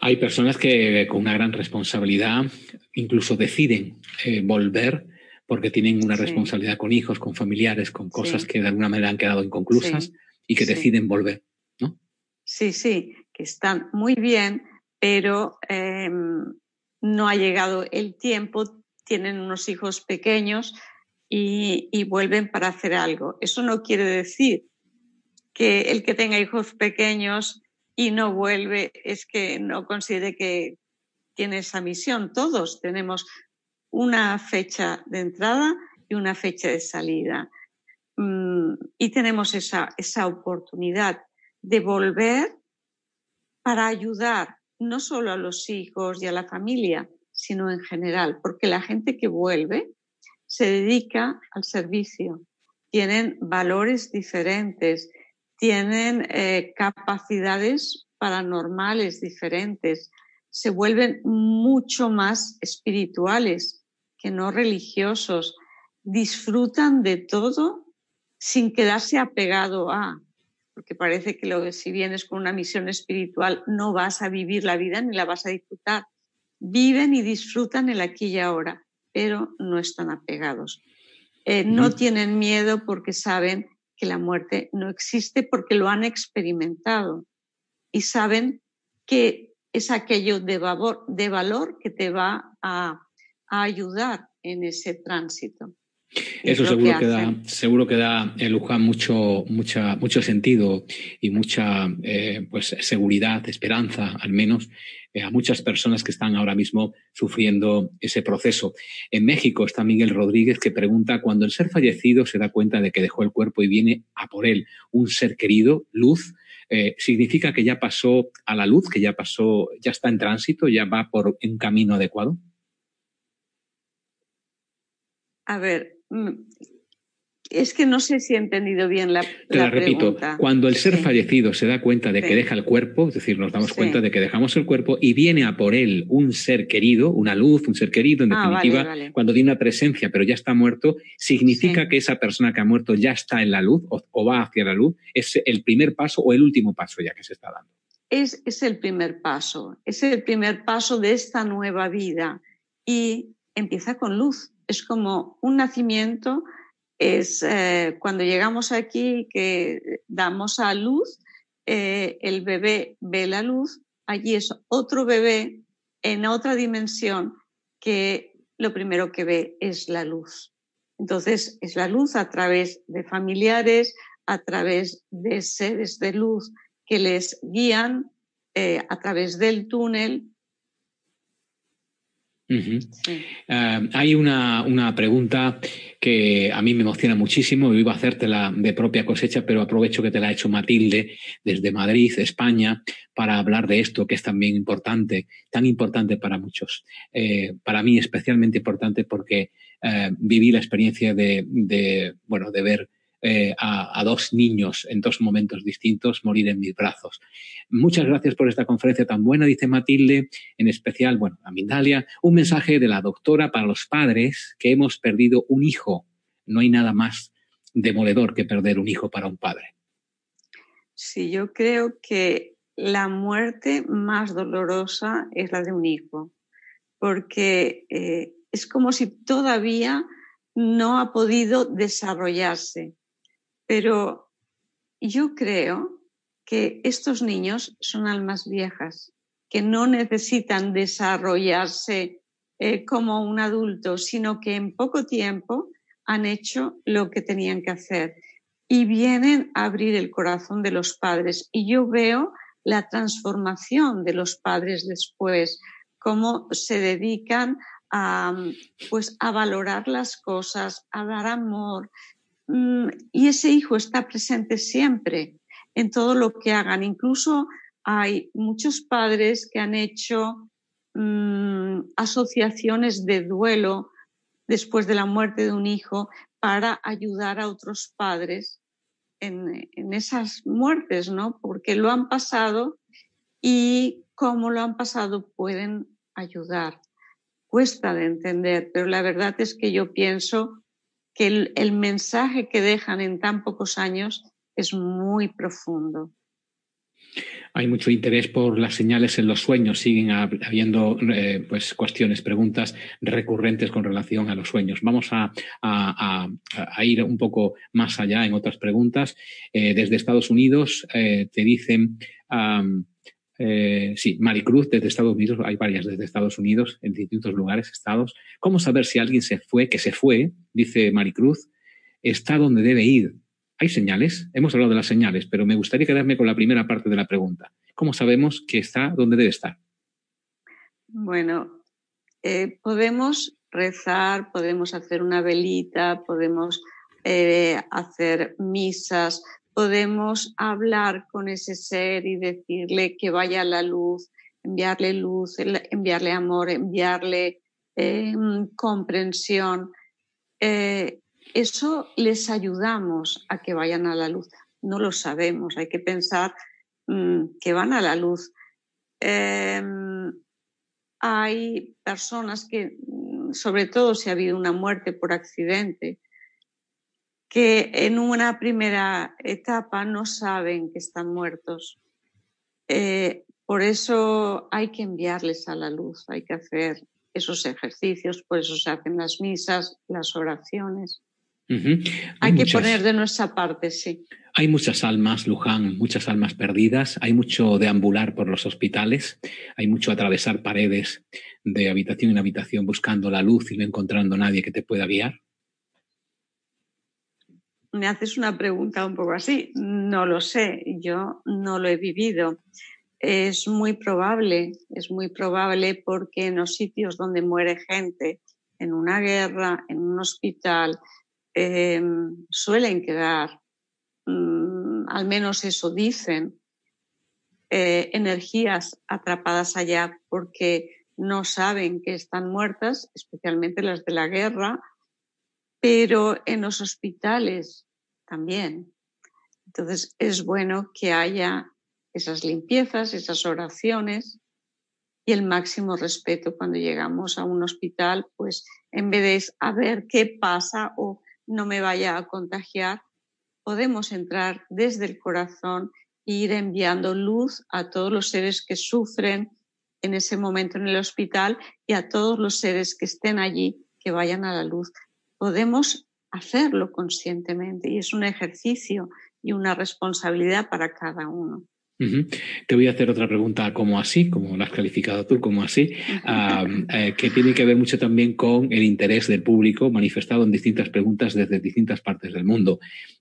Hay personas que con una gran responsabilidad incluso deciden eh, volver porque tienen una responsabilidad con hijos, con familiares, con cosas que de alguna manera han quedado inconclusas y que deciden volver, ¿no? Sí, sí, que están muy bien, pero em, no ha llegado el tiempo, tienen unos hijos pequeños y, y vuelven para hacer algo. Eso no quiere decir que el que tenga hijos pequeños y no vuelve es que no considere que tiene esa misión. Todos tenemos una fecha de entrada y una fecha de salida. Mm, y tenemos esa, esa oportunidad de volver para ayudar no solo a los hijos y a la familia, sino en general, porque la gente que vuelve se dedica al servicio, tienen valores diferentes, tienen eh, capacidades paranormales diferentes, se vuelven mucho más espirituales que no religiosos, disfrutan de todo sin quedarse apegado a, porque parece que lo, si vienes con una misión espiritual no vas a vivir la vida ni la vas a disfrutar. Viven y disfrutan el aquí y ahora, pero no están apegados. Eh, no tienen miedo porque saben que la muerte no existe porque lo han experimentado y saben que es aquello de valor, de valor que te va a, ayudar en ese tránsito. Eso seguro que, da, seguro que da en Luján mucho, mucha, mucho sentido y mucha eh, pues, seguridad, esperanza, al menos, eh, a muchas personas que están ahora mismo sufriendo ese proceso. En México está Miguel Rodríguez que pregunta, cuando el ser fallecido se da cuenta de que dejó el cuerpo y viene a por él un ser querido, luz, eh, ¿significa que ya pasó a la luz, que ya pasó, ya está en tránsito, ya va por un camino adecuado? A ver, Mm, es que no sé si he entendido bien la, Te la, repito, cuando el ser fallecido se da cuenta de que deja el cuerpo, es decir, nos damos cuenta de que dejamos el cuerpo y viene a por él un ser querido, una luz, un ser querido, en ah, definitiva, cuando tiene una presencia pero ya está muerto, significa que esa persona que ha muerto ya está en la luz o, va hacia la luz. ¿Es el primer paso o el último paso ya que se está dando? Es, es el primer paso, es el primer paso de esta nueva vida y empieza con luz. Es como un nacimiento, es eh, cuando llegamos aquí que damos a luz, eh, el bebé ve la luz, allí es otro bebé en otra dimensión que lo primero que ve es la luz. Entonces es la luz a través de familiares, a través de seres de luz que les guían eh, a través del túnel eh, hay una, pregunta que a mí me emociona muchísimo. Yo iba a hacértela de propia cosecha, pero aprovecho que te la ha hecho Matilde desde Madrid, España, para hablar de esto que es también importante, tan importante para muchos. Eh, para mí especialmente importante porque eh, viví la experiencia de, de, bueno, de ver eh, a, dos niños en dos momentos distintos morir en mis brazos. Muchas gracias por esta conferencia tan buena, dice Matilde, en especial, bueno, a Mindalia, un mensaje de la doctora para los padres que hemos perdido un hijo. No hay nada más demoledor que perder un hijo para un padre. Sí, yo creo que la muerte más dolorosa es la de un hijo, porque eh, es como si todavía no ha podido desarrollarse. Pero yo creo que estos niños son almas viejas, que no necesitan desarrollarse eh, como un adulto, sino que en poco tiempo han hecho lo que tenían que hacer y vienen a abrir el corazón de los padres. Y yo veo la transformación de los padres después, cómo se dedican a, pues, a valorar las cosas, a dar amor, y ese hijo está presente siempre en todo lo que hagan. Incluso hay muchos padres que han hecho mm, asociaciones de duelo después de la muerte de un hijo para ayudar a otros padres en, en esas muertes, ¿no? Porque lo han pasado y cómo lo han pasado pueden ayudar. Cuesta de entender, pero la verdad es que yo pienso que el, mensaje que dejan en tan pocos años es muy profundo. Hay mucho interés por las señales en los sueños. Siguen habiendo eh, pues, cuestiones, preguntas recurrentes con relación a los sueños. Vamos a, ir un poco más allá en otras preguntas. Eh, desde Estados Unidos eh, te dicen, sí, Maricruz, desde Estados Unidos, hay varias desde Estados Unidos, en distintos lugares, estados. ¿Cómo saber si alguien se fue, que se fue, dice Maricruz, está donde debe ir? Hay señales, hemos hablado de las señales, pero me gustaría quedarme con la primera parte de la pregunta. ¿Cómo sabemos que está donde debe estar? Bueno, eh, podemos rezar, podemos hacer una velita, podemos eh, hacer misas, podemos hablar con ese ser y decirle que vaya a la luz, enviarle luz, enviarle amor, enviarle eh, comprensión eso les ayudamos a que vayan a la luz. No lo sabemos, hay que pensar mm, que van a la luz. Em, hay personas que, mm, sobre todo si ha habido una muerte por accidente, que en una primera etapa no saben que están muertos. Eh, por eso hay que enviarles a la luz, hay que hacer esos ejercicios, por eso se hacen las misas, las oraciones. Hay, que poner de nuestra parte, sí. Hay muchas almas, Luján, muchas almas perdidas. Hay mucho deambular por los hospitales. Hay mucho atravesar paredes de habitación en habitación buscando la luz y no encontrando nadie que te pueda guiar. Me haces una pregunta un poco así. No lo sé. Yo no lo he vivido. Es muy probable, es muy probable porque en los sitios donde muere gente, en una guerra, en un hospital, eh, suelen quedar, mm, al menos eso dicen, eh, energías atrapadas allá porque no saben que están muertas, especialmente las de la guerra, pero en los hospitales también. Entonces es bueno que haya esas limpiezas, esas oraciones y el máximo respeto cuando llegamos a un hospital, pues en vez de a ver qué pasa o no me vaya a contagiar, podemos entrar desde el corazón e ir enviando luz a todos los seres que sufren en ese momento en el hospital y a todos los seres que estén allí que vayan a la luz. Podemos hacerlo conscientemente y es un ejercicio y una responsabilidad para cada uno. Te voy a hacer otra pregunta como así, como la has calificado tú, como así, eh, que tiene que ver mucho también con el interés del público manifestado en distintas preguntas desde distintas partes del mundo.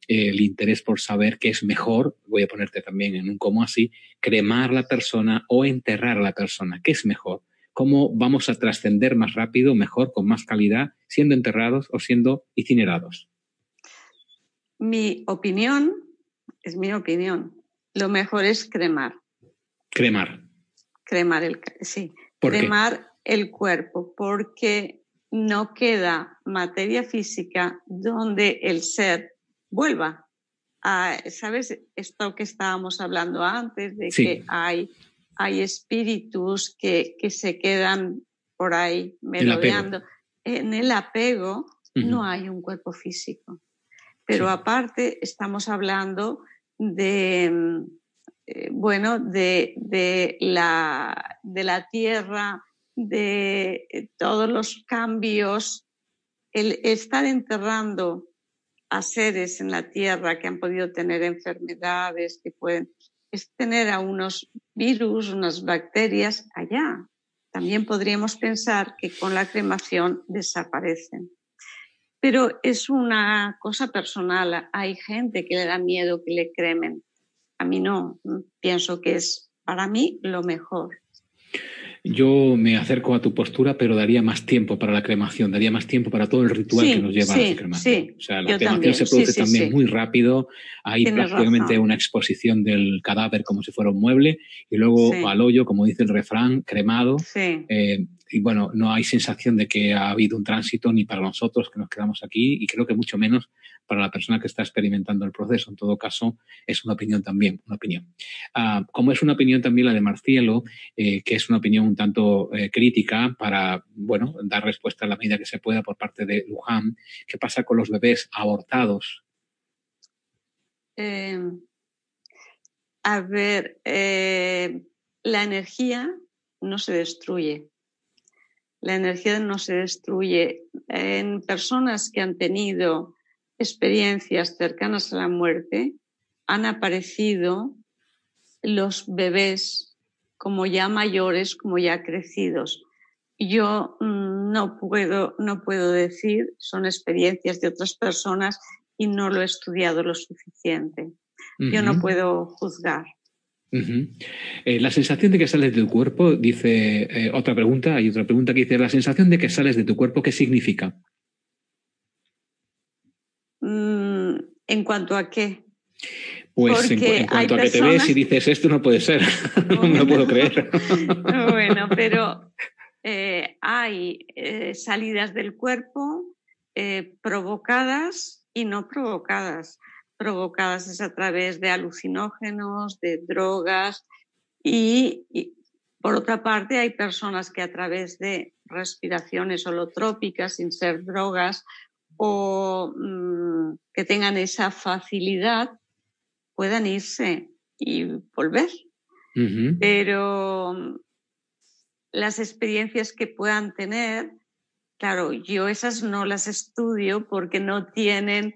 el interés por saber qué es mejor, voy a ponerte también en un como así, cremar la persona o enterrar a la persona. ¿Qué es mejor? ¿Cómo vamos a trascender más rápido, mejor, con más calidad, siendo enterrados o siendo incinerados? Mi opinión es mi opinión lo mejor es cremar. Cremar. Cremar el, sí. cremar el cuerpo, porque no queda materia física donde el ser vuelva. A, ¿Sabes esto que estábamos hablando antes de que hay, hay espíritus que, que se quedan por ahí merodeando? En el apego no hay un cuerpo físico. Pero aparte estamos hablando de, eh, bueno, de, la, de la tierra, de eh, todos los cambios, el estar enterrando a seres en la tierra que han podido tener enfermedades, que pueden, es tener a unos virus, unas bacterias allá. También podríamos pensar que con la cremación desaparecen. Pero es una cosa personal. Hay gente que le da miedo que le cremen. A mí no. Pienso que es para mí lo mejor. Yo me acerco a tu postura, pero daría más tiempo para la cremación, daría más tiempo para todo el ritual que nos lleva a la cremación. o sea, la cremación se produce también muy rápido, hay prácticamente una exposición del cadáver como si fuera un mueble, y luego al hoyo, como dice el refrán, cremado. Eh, y bueno, no hay sensación de que ha habido un tránsito ni para nosotros que nos quedamos aquí y creo que mucho menos para la persona que está experimentando el proceso. En todo caso, es una opinión también, una opinión. Ah, como es una opinión también la de Marcielo, eh, que es una opinión un tanto eh, crítica para, bueno, dar respuesta a la medida que se pueda por parte de Luján, ¿qué pasa con los bebés abortados? Eh, a ver, la energía no se destruye. La energía no se destruye. En personas que han tenido experiencias cercanas a la muerte, han aparecido los bebés como ya mayores, como ya crecidos. Yo mm, no puedo, no puedo decir, son experiencias de otras personas y no lo he estudiado lo suficiente. Yo no puedo juzgar. Eh, la sensación de que sales de tu cuerpo, dice eh, otra pregunta, hay otra pregunta que dice, la sensación de que sales de tu cuerpo, ¿qué significa? Mm, ¿En cuanto a qué? Pues en, cuanto a que te ves y dices, esto no puede ser, no me lo puedo creer. bueno, pero eh, hay salidas del cuerpo provocadas y no provocadas. Provocadas es a través de alucinógenos, de drogas y, y por otra parte hay personas que a través de respiraciones holotrópicas, sin ser drogas, o mm, que tengan esa facilidad puedan irse y volver. Pero las experiencias que puedan tener, claro, yo esas no las estudio porque no tienen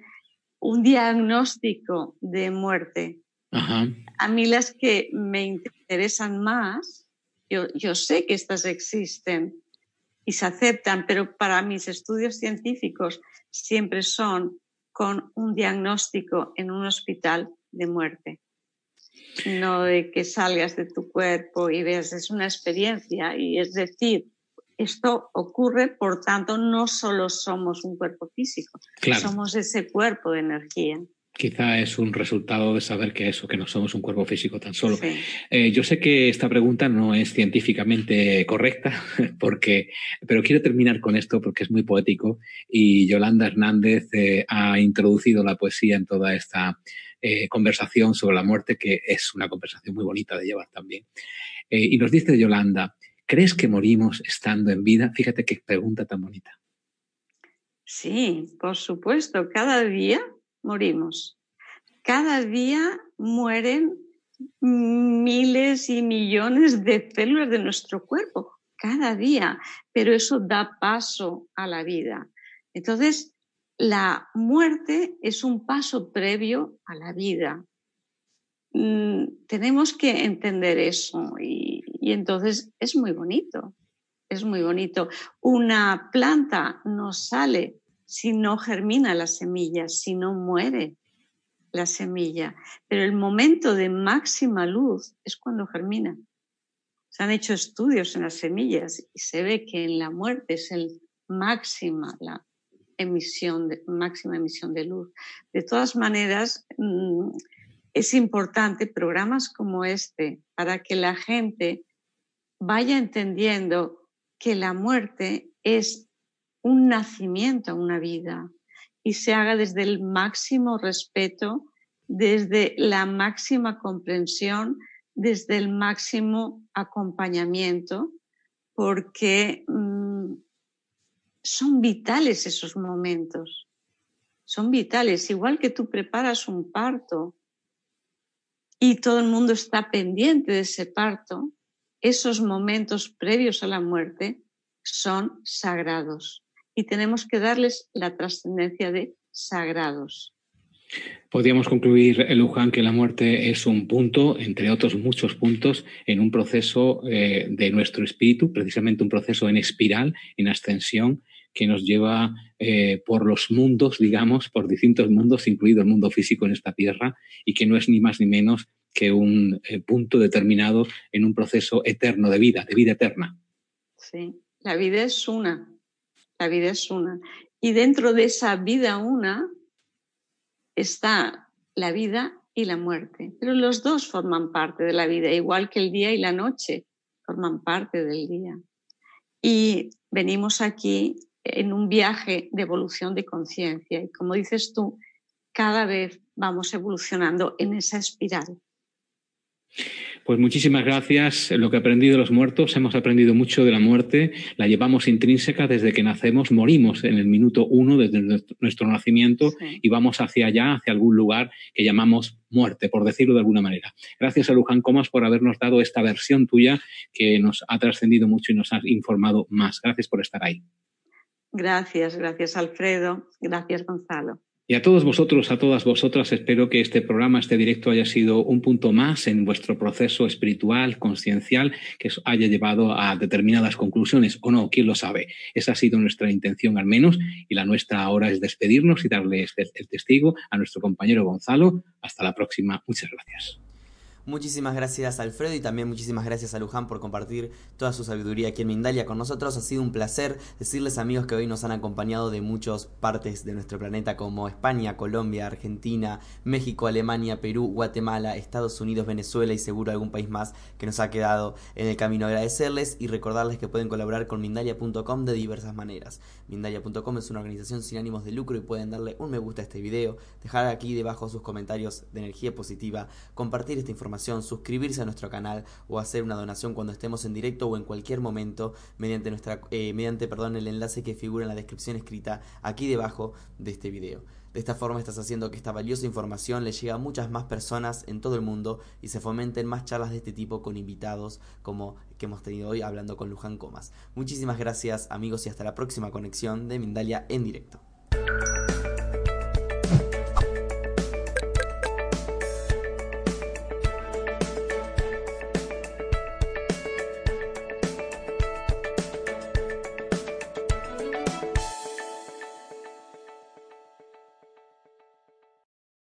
un diagnóstico de muerte. A mí las que me interesan más, yo, yo sé que estas existen y se aceptan, pero para mis estudios científicos siempre son con un diagnóstico en un hospital de muerte. No de que salgas de tu cuerpo y veas, es una experiencia y es decir, esto ocurre, por tanto, no solo somos un cuerpo físico, somos ese cuerpo de energía quizá es un resultado de saber que eso, que no somos un cuerpo físico tan solo. Eh, yo sé que esta pregunta no es científicamente correcta, porque, pero quiero terminar con esto porque es muy poético y Yolanda Hernández eh, ha introducido la poesía en toda esta eh, conversación sobre la muerte, que es una conversación muy bonita de llevar también. y nos dice Yolanda, ¿crees que morimos estando en vida? Fíjate qué pregunta tan bonita. Sí, por supuesto, cada día morimos. Cada día mueren miles y millones de células de nuestro cuerpo, cada día, pero eso da paso a la vida. Entonces, la muerte es un paso previo a la vida. Mm, tenemos que entender eso y, y entonces es muy bonito, es muy bonito. Una planta no sale si no germina la semilla, si no muere la semilla. Pero el momento de máxima luz es cuando germina. Se han hecho estudios en las semillas y se ve que en la muerte es el máxima la emisión máxima emisión de luz. De todas maneras, mm, es importante programas como este para que la gente vaya entendiendo que la muerte es un nacimiento a una vida y se haga desde el máximo respeto, desde la máxima comprensión, desde el máximo acompañamiento, porque mm, son vitales esos momentos, son vitales, igual que tú preparas un parto y todo el mundo está pendiente de ese parto, esos momentos previos a la muerte son sagrados y tenemos que darles la trascendencia de sagrados. Podríamos concluir, Luján, que la muerte es un punto, entre otros muchos puntos, en un proceso eh, de nuestro espíritu, precisamente un proceso en espiral, en ascensión, que nos lleva eh, por los mundos, digamos, por distintos mundos, incluido el mundo físico en esta tierra, y que no es ni más ni menos que un eh, punto determinado en un proceso eterno de vida, de vida eterna. Sí, la vida es una, la vida es una. Y dentro de esa vida una está la vida y la muerte. Pero los dos forman parte de la vida, igual que el día y la noche forman parte del día. y venimos aquí en un viaje de evolución de conciencia. Y como dices tú, cada vez vamos evolucionando en esa espiral. Pues muchísimas gracias. Lo que he aprendido de los muertos, hemos aprendido mucho de la muerte, la llevamos intrínseca desde que nacemos, morimos en el minuto uno desde nuestro nacimiento y vamos hacia allá, hacia algún lugar que llamamos muerte, por decirlo de alguna manera. Gracias a Luján Comas por habernos dado esta versión tuya que nos ha trascendido mucho y nos ha informado más. Gracias por estar ahí. Gracias, gracias Alfredo, gracias Gonzalo. Y a todos vosotros, a todas vosotras, espero que este programa, este directo, haya sido un punto más en vuestro proceso espiritual, consciencial, que os haya llevado a determinadas conclusiones o no, quién lo sabe. Esa ha sido nuestra intención al menos y la nuestra ahora es despedirnos y darle el testigo a nuestro compañero Gonzalo. Hasta la próxima. Muchas gracias. Muchísimas gracias Alfredo y también muchísimas gracias a Luján por compartir toda su sabiduría aquí en Mindalia con nosotros. Ha sido un placer decirles amigos que hoy nos han acompañado de muchas partes de nuestro planeta como España, Colombia, Argentina, México, Alemania, Perú, Guatemala, Estados Unidos, Venezuela y seguro algún país más que nos ha quedado en el camino. Agradecerles y recordarles que pueden colaborar con Mindalia.com de diversas maneras. Mindalia.com es una organización sin ánimos de lucro y pueden darle un me gusta a este video, dejar aquí debajo sus comentarios de energía positiva, compartir esta suscribirse a nuestro canal o hacer una donación cuando estemos en directo o en cualquier momento mediante, nuestra, eh, mediante perdón, el enlace que figura en la descripción escrita aquí debajo de este video. De esta forma estás haciendo que esta valiosa información le llegue a muchas más personas en todo el mundo y se fomenten más charlas de este tipo con invitados como que hemos tenido hoy hablando con Luján Comas. Muchísimas gracias amigos y hasta la próxima conexión de Mindalia en directo.